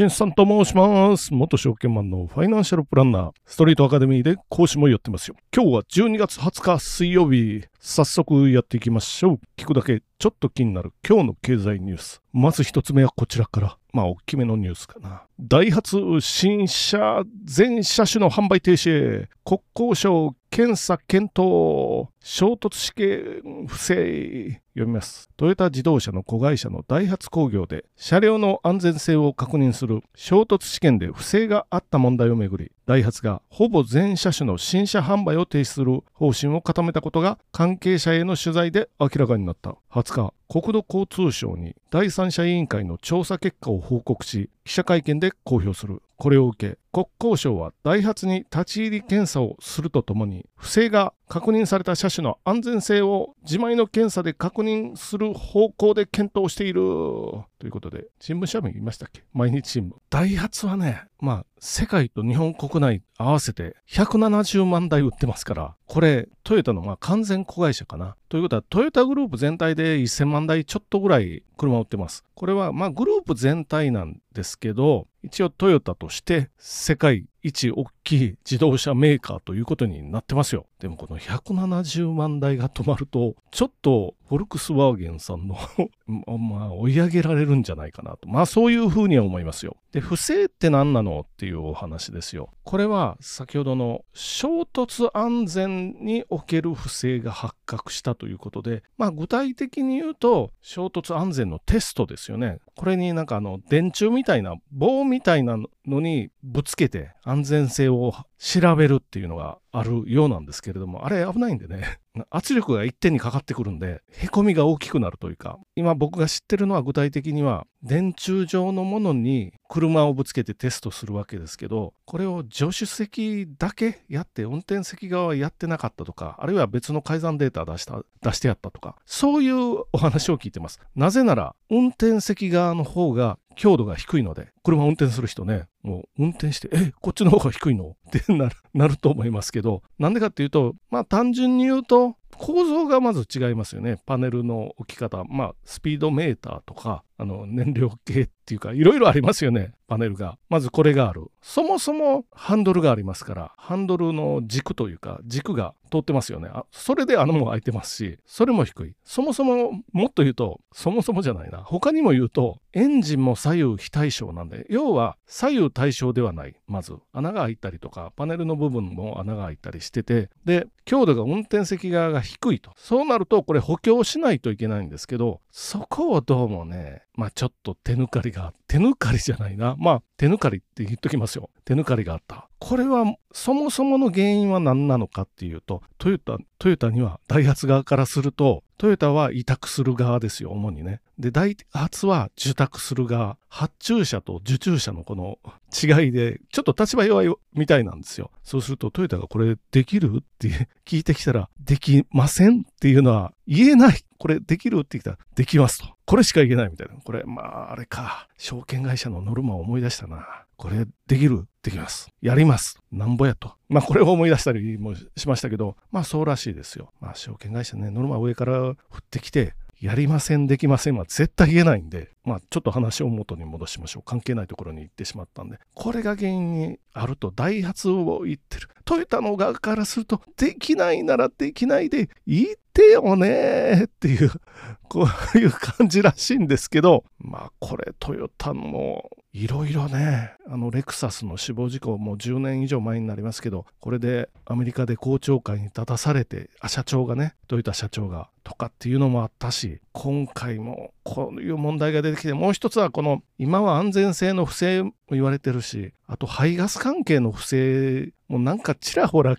しんさんと申します。元証券マンのファイナンシャルプランナー、ストリートアカデミーで講師もやってますよ。今日は12月20日水曜日、早速やっていきましょう。聞くだけちょっと気になる今日の経済ニュース。まず一つ目はこちらから。まあ、大きめのニュースかな。ダイハツ新車全車種の販売停止へ、国交省検査検討、衝突試験不正。読みます。トヨタ自動車の子会社のダイハツ工業で車両の安全性を確認する衝突試験で不正があった問題をめぐり、ダイハツがほぼ全車種の新車販売を停止する方針を固めたことが関係者への取材で明らかになった。20日、国土交通省に第三者委員会の調査結果を報告し、記者会見で公表する。これを受け、国交省はダイハツに立ち入り検査をするとともに、不正が確認された車種の安全性を自前の検査で確認する方向で検討している。ということで、新聞社名言いましたっけ？毎日新聞。ダイハツはね、まあ、世界と日本国内合わせて170万台売ってますから、これ、トヨタのまあ完全子会社かな。ということは、トヨタグループ全体で1000万台ちょっとぐらい車を売ってます。これはまあグループ全体なんですけど、一応トヨタとして世界一大きい自動車メーカーということになってますよ。でもこの170万台が止まると、ちょっとフォルクスワーゲンさんの まあ追い上げられるんじゃないかなと。まあそういうふうには思いますよ。で、不正って何なのっていうお話ですよ。これは先ほどの衝突安全における不正が発覚したということで、まあ具体的に言うと衝突安全のテストですよね。これになんかあの電柱みたいな棒みたいなのにぶつけて安全性を調べるっていうのがあるようなんですけれども、あれ危ないんでね、圧力が一点にかかってくるんで、へこみが大きくなるというか、今僕が知ってるのは具体的には、電柱状のものに車をぶつけてテストするわけですけど、これを助手席だけやって、運転席側はやってなかったとか、あるいは別の改ざんデータ出した出してやったとか、そういうお話を聞いてます。なぜなら、運転席側の方が強度が低いので、車を運転する人ね、もう運転して、え、こっちの方が低いの？ってなるなると思いますけど、なんでかっていうと、まあ単純に言うと、構造がまず違いますよね。パネルの置き方。まあ、スピードメーターとか、あの、燃料計っていうか、いろいろありますよね。パネルが。まずこれがある。そもそもハンドルがありますから、ハンドルの軸というか、軸が通ってますよね。あそれで穴も開いてますし、それも低い。そもそも、もっと言うと、そもそもじゃないな。他にも言うと、エンジンも左右非対称なんで、要は左右対称ではない。まず、穴が開いたりとか、パネルの部分も穴が開いたりしてて、で、強度が運転席側が低いと。そうなると、これ補強しないといけないんですけど、そこをどうもね、まあちょっと手抜かりが、手抜かりじゃないな。まあ手抜かりって言っときますよ。手抜かりがあった。これはそもそもの原因は何なのかっていうと、トヨタ、トヨタにはダイハツ側からすると、トヨタは委託する側ですよ、主にね。で、ダイハツは受託する側。発注者と受注者のこの違いで、ちょっと立場弱いみたいなんですよ。そうするとトヨタがこれできるって聞いてきたら、できませんっていうのは言えない。これできるって言ったら、できますと。これしか言えないみたいな。これ、まあ、あれか。証券会社のノルマを思い出したな。これできるできます。やります。なんぼやと。まあこれを思い出したりもしましたけど、まあそうらしいですよ。まあ証券会社ね、ノルマ上から降ってきて、やりません、できませんは絶対言えないんで、まあちょっと話を元に戻しましょう。関係ないところに行ってしまったんで、これが原因にあるとダイハツを言ってる。トヨタの側からすると、できないならできないで言ってよねっていう、こういう感じらしいんですけど、まあこれトヨタのいろいろね、あのレクサスの死亡事故も10年以上前になりますけど、これでアメリカで公聴会に立たされて、あ社長がね、トヨタ社長がとかっていうのもあったし、今回もこういう問題が出てきて、もう一つはこの今は安全性の不正も言われてるし、あと排ガス関係の不正もなんかちらほら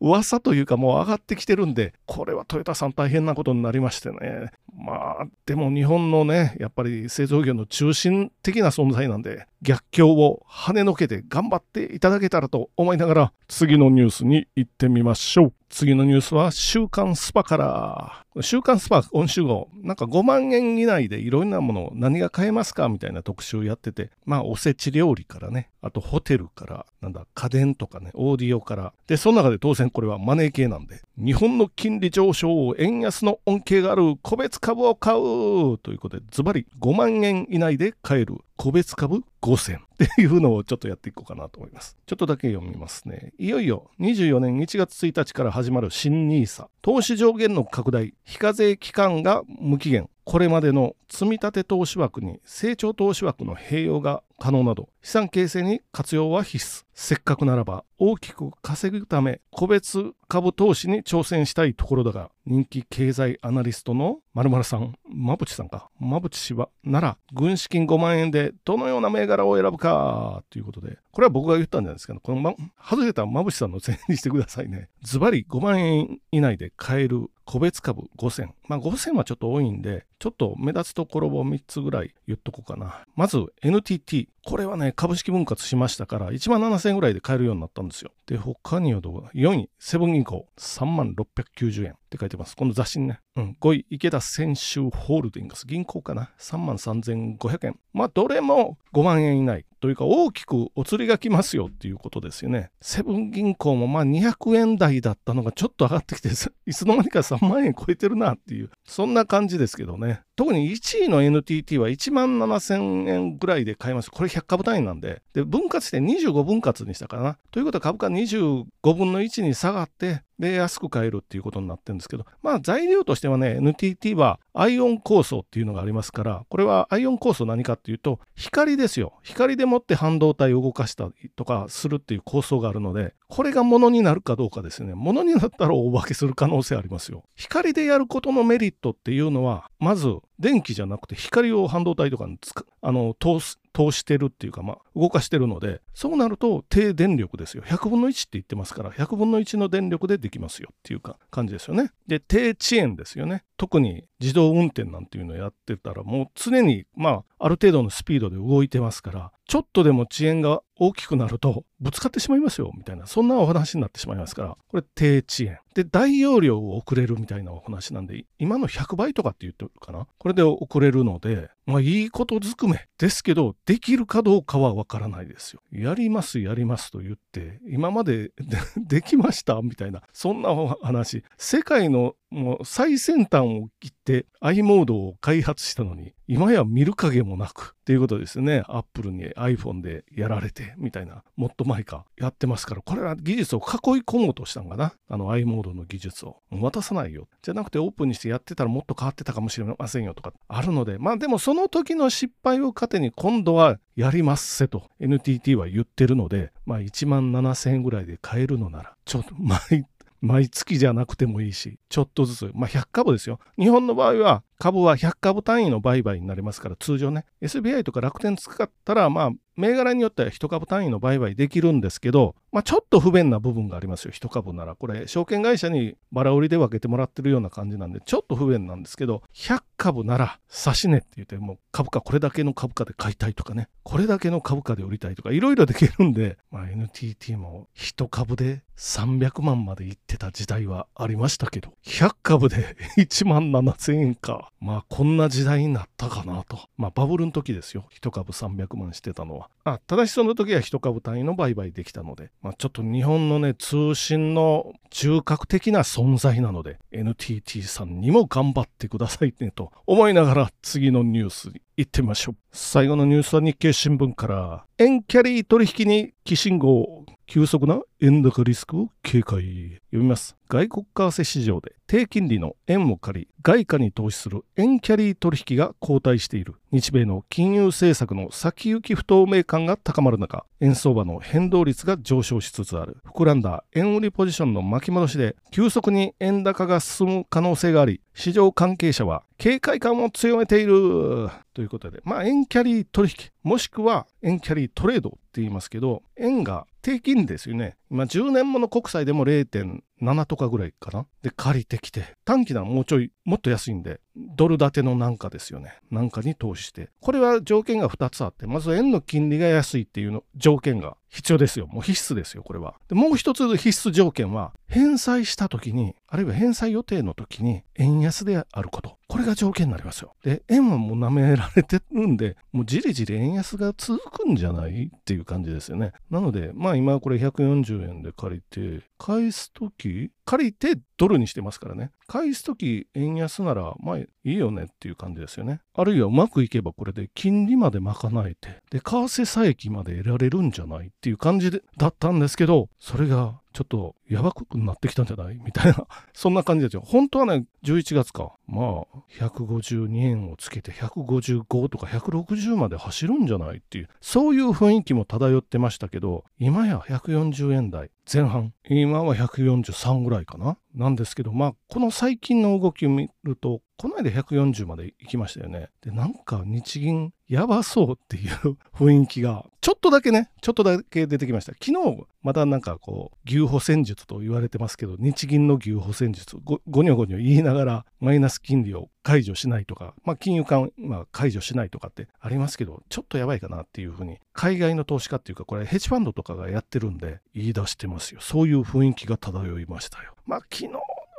噂というかもう上がってきてるんで、これはトヨタさん大変なことになりましてね。まあ、でも日本のね、やっぱり製造業の中心的な存在なんで、逆境を跳ねのけて頑張っていただけたらと思いながら、次のニュースに行ってみましょう。次のニュースは週刊スパから。週刊スパ今週号、なんか5万円以内でいろんなものを何が買えますかみたいな特集をやってて、まあおせち料理からね、あとホテルから、なんだ、家電とかね、オーディオから。で、その中で当然これはマネー系なんで、日本の金利上昇、円安の恩恵がある個別株を買うということで、ズバリ5万円以内で買える。個別株5000っていうのをちょっとやっていこうかなと思います。ちょっとだけ読みますね。いよいよ24年1月1日から始まる新 NISA。投資上限の拡大、非課税期間が無期限。これまでの積立投資枠に成長投資枠の併用が可能など資産形成に活用は必須せっかくならば大きく稼ぐため個別株投資に挑戦したいところだが人気経済アナリストの〇〇さん馬淵さんか馬淵氏はなら軍資金5万円でどのような銘柄を選ぶかということでこれは僕が言ったんじゃないですけどこの、ま、外れた馬淵さんのせいにしてくださいねズバリ5万円以内で買える個別株5000。まあ5000はちょっと多いんで、ちょっと目立つところを3つぐらい言っとこうかな。まず NTT。これはね、株式分割しましたから、1万7000円ぐらいで買えるようになったんですよ。で、他にはどう ?4 位、セブン銀行、3万690円って書いてます。この雑誌ね。うん。5位、池田泉州ホールディングス、銀行かな？3万3500円。まあ、どれも5万円以内。というか、大きくお釣りが来ますよっていうことですよね。セブン銀行もまあ200円台だったのがちょっと上がってきて、いつの間にか3万円超えてるなっていう、そんな感じですけどね。特に1位の NTT は1万7000円ぐらいで買います。これ100株単位なんで。で、分割して25分割にしたかな。ということは株価25分の1に下がって、で、安く買えるっていうことになってるんですけど、まあ材料としてはね、NTT はアイオン構想っていうのがありますから、これはアイオン構想何かっていうと、光ですよ。光でもって半導体を動かしたりとかするっていう構想があるので、これが物になるかどうかですね。物になったらお化けする可能性ありますよ。光でやることのメリットっていうのは、まず電気じゃなくて光を半導体とかにあの通す通してるっていうか、まあ、動かしてるので、そうなると低電力ですよ。100分の1って言ってますから、100分の1の電力でできますよっていうか感じですよね。で、低遅延ですよね。特に自動運転なんていうのをやってたら、もう常に、まあ、ある程度のスピードで動いてますから、ちょっとでも遅延が大きくなると、ぶつかってしまいますよ、みたいな、そんなお話になってしまいますから、これ低遅延。で、大容量を送れるみたいなお話なんで、今の100倍とかって言ってるかな？これで送れるので、まあいいことずくめですけど、できるかどうかはわからないですよ。やります、やりますと言って、今まで できましたみたいな、そんなお話。世界のもう最先端を切って i モードを開発したのに、今や見る影もなくっていうことですね。アップルに iPhone でやられてみたいな、もっと前かやってますから、これは技術を囲い込もうとしたんかな。あの i モードの技術を。渡さないよ。じゃなくてオープンにしてやってたらもっと変わってたかもしれませんよとかあるので、まあでもその時の失敗を糧に今度はやりますせと NTT は言ってるので、まあ1万7000円ぐらいで買えるのなら、ちょっと毎毎月じゃなくてもいいし、ちょっとずつ、まあ100株ですよ。日本の場合は株は100株単位の売買になりますから、通常ね、SBI とか楽天使ったら、まあ、銘柄によっては1株単位の売買できるんですけど、まあ、ちょっと不便な部分がありますよ、1株なら。これ、証券会社にバラ売りで分けてもらってるような感じなんで、ちょっと不便なんですけど、100株なら、差し値って言って、もう株価、これだけの株価で買いたいとかね、これだけの株価で売りたいとか、いろいろできるんで、まあ、NTT も1株で300万までいってた時代はありましたけど、100株で1万7000円か。まあ、こんな時代になったかなと。まあ、バブルの時ですよ。1株300万してたのは。あ、ただしその時は1株単位の売買できたので、まあ、ちょっと日本のね、通信の中核的な存在なので、NTT さんにも頑張ってくださいねと思いながら次のニュースに行ってみましょう。最後のニュースは日経新聞から、円キャリー取引に寄信号、急速な円高リスクを警戒。読みます。外国為替市場で低金利の円を借り、外貨に投資する円キャリー取引が後退している。日米の金融政策の先行き不透明感が高まる中、円相場の変動率が上昇しつつある。膨らんだ円売りポジションの巻き戻しで、急速に円高が進む可能性があり、市場関係者は警戒感を強めている。ということで、まあ、円キャリー取引、もしくは円キャリートレードって言いますけど、円が低金ですよね。今10年もの国債でも0.7とかぐらいかな。で、借りてきて、短期ならもうちょい、もっと安いんで、ドル建てのなんかですよね。なんかに投資して。これは条件が2つあって、まず円の金利が安いっていうの条件が必要ですよ。もう必須ですよ、これは。でもう一つ必須条件は、返済した時に、あるいは返済予定の時に、円安であること。これが条件になりますよ。で、円はもう舐められてるんで、もうじりじり円安が続くんじゃない？っていう感じですよね。なので、まあ今これ140円で借りて、返すとき、借りてドルにしてますからね。返すとき円安なら、まあいいよねっていう感じですよね。あるいはうまくいけばこれで金利まで賄えて、で、為替差益まで得られるんじゃないっていう感じでだったんですけど、それがちょっとやばくなってきたんじゃない？みたいな、そんな感じですよ。本当はね、11月か。まあ、152円をつけて155とか160まで走るんじゃないっていう、そういう雰囲気も漂ってましたけど、今や140円台前半、今は143ぐらいかな。なんですけど、まあ、この最近の動きを見ると、この間140まで行きましたよね。で、なんか日銀やばそうっていう 雰囲気が、ちょっとだけね、ちょっとだけ出てきました。昨日、またなんかこう、牛歩戦術と言われてますけど、日銀の牛歩戦術、ごごにょごにょ言いながら、マイナス金利を解除しないとか、まあ、金融緩和解除しないとかってありますけど、ちょっとやばいかなっていうふうに、海外の投資家っていうか、これヘッジファンドとかがやってるんで、言い出してますよ。そういう雰囲気が漂いましたよ。まあ、昨日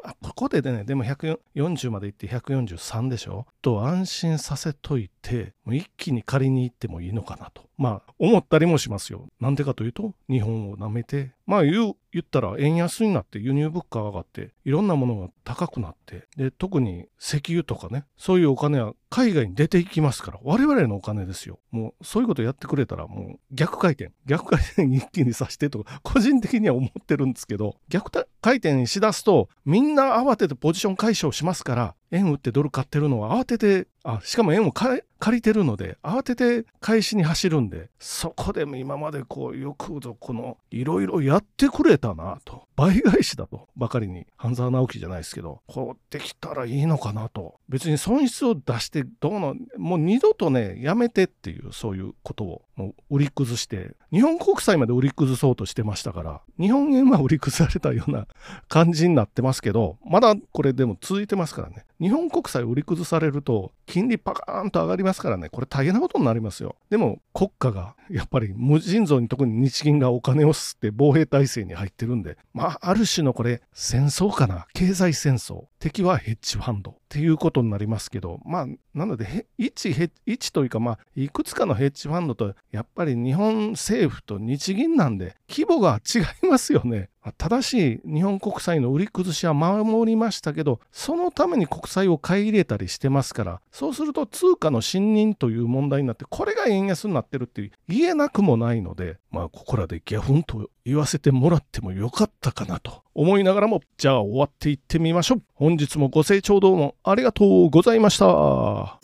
あここでね、でも140まで行って143でしょと安心させといて、もう一気に借りに行ってもいいのかなと。まあ、思ったりもしますよ。なんでかというと、日本を舐めて、まあ言う、言ったら円安になって輸入物価が上がって、いろんなものが高くなって、で、特に石油とかね、そういうお金は海外に出ていきますから、我々のお金ですよ。もう、そういうことやってくれたら、もう逆回転、逆回転一気にさしてとか、個人的には思ってるんですけど、逆回転しだすと、みんな慌ててポジション解消しますから、円売ってドル買ってるのは慌てて、あ、しかも円を借りてるので、慌てて返しに走るんで、そこでも今までこう、よくぞこの、いろいろやってくれたなと。倍返しだとばかりに、半沢直樹じゃないですけど、こうできたらいいのかなと。別に損失を出して、どうの、もう二度とね、やめてっていう、そういうことを、もう売り崩して、日本国債まで売り崩そうとしてましたから、日本円は売り崩されたような感じになってますけど、まだこれでも続いてますからね。日本国債売り崩されると、金利パカーンと上がりますからね、これ大変なことになりますよ。でも、国家が、やっぱり無尽蔵に特に日銀がお金を吸って防衛体制に入ってるんで、まあ、ある種のこれ、戦争かな。経済戦争。敵はヘッジファンド。っていうことになりますけど、まあ、なので、一、一というか、まあ、いくつかのヘッジファンドと、やっぱり日本政府と日銀なんで、規模が違いますよね。正しい日本国債の売り崩しは守りましたけど、そのために国債を買い入れたりしてますから、そうすると通貨の信任という問題になって、これが円安になってるって言えなくもないので、まあ、ここらでギャフンと言わせてもらってもよかったかなと思いながらも、じゃあ終わっていってみましょう。本日もご清聴どうもありがとうございました。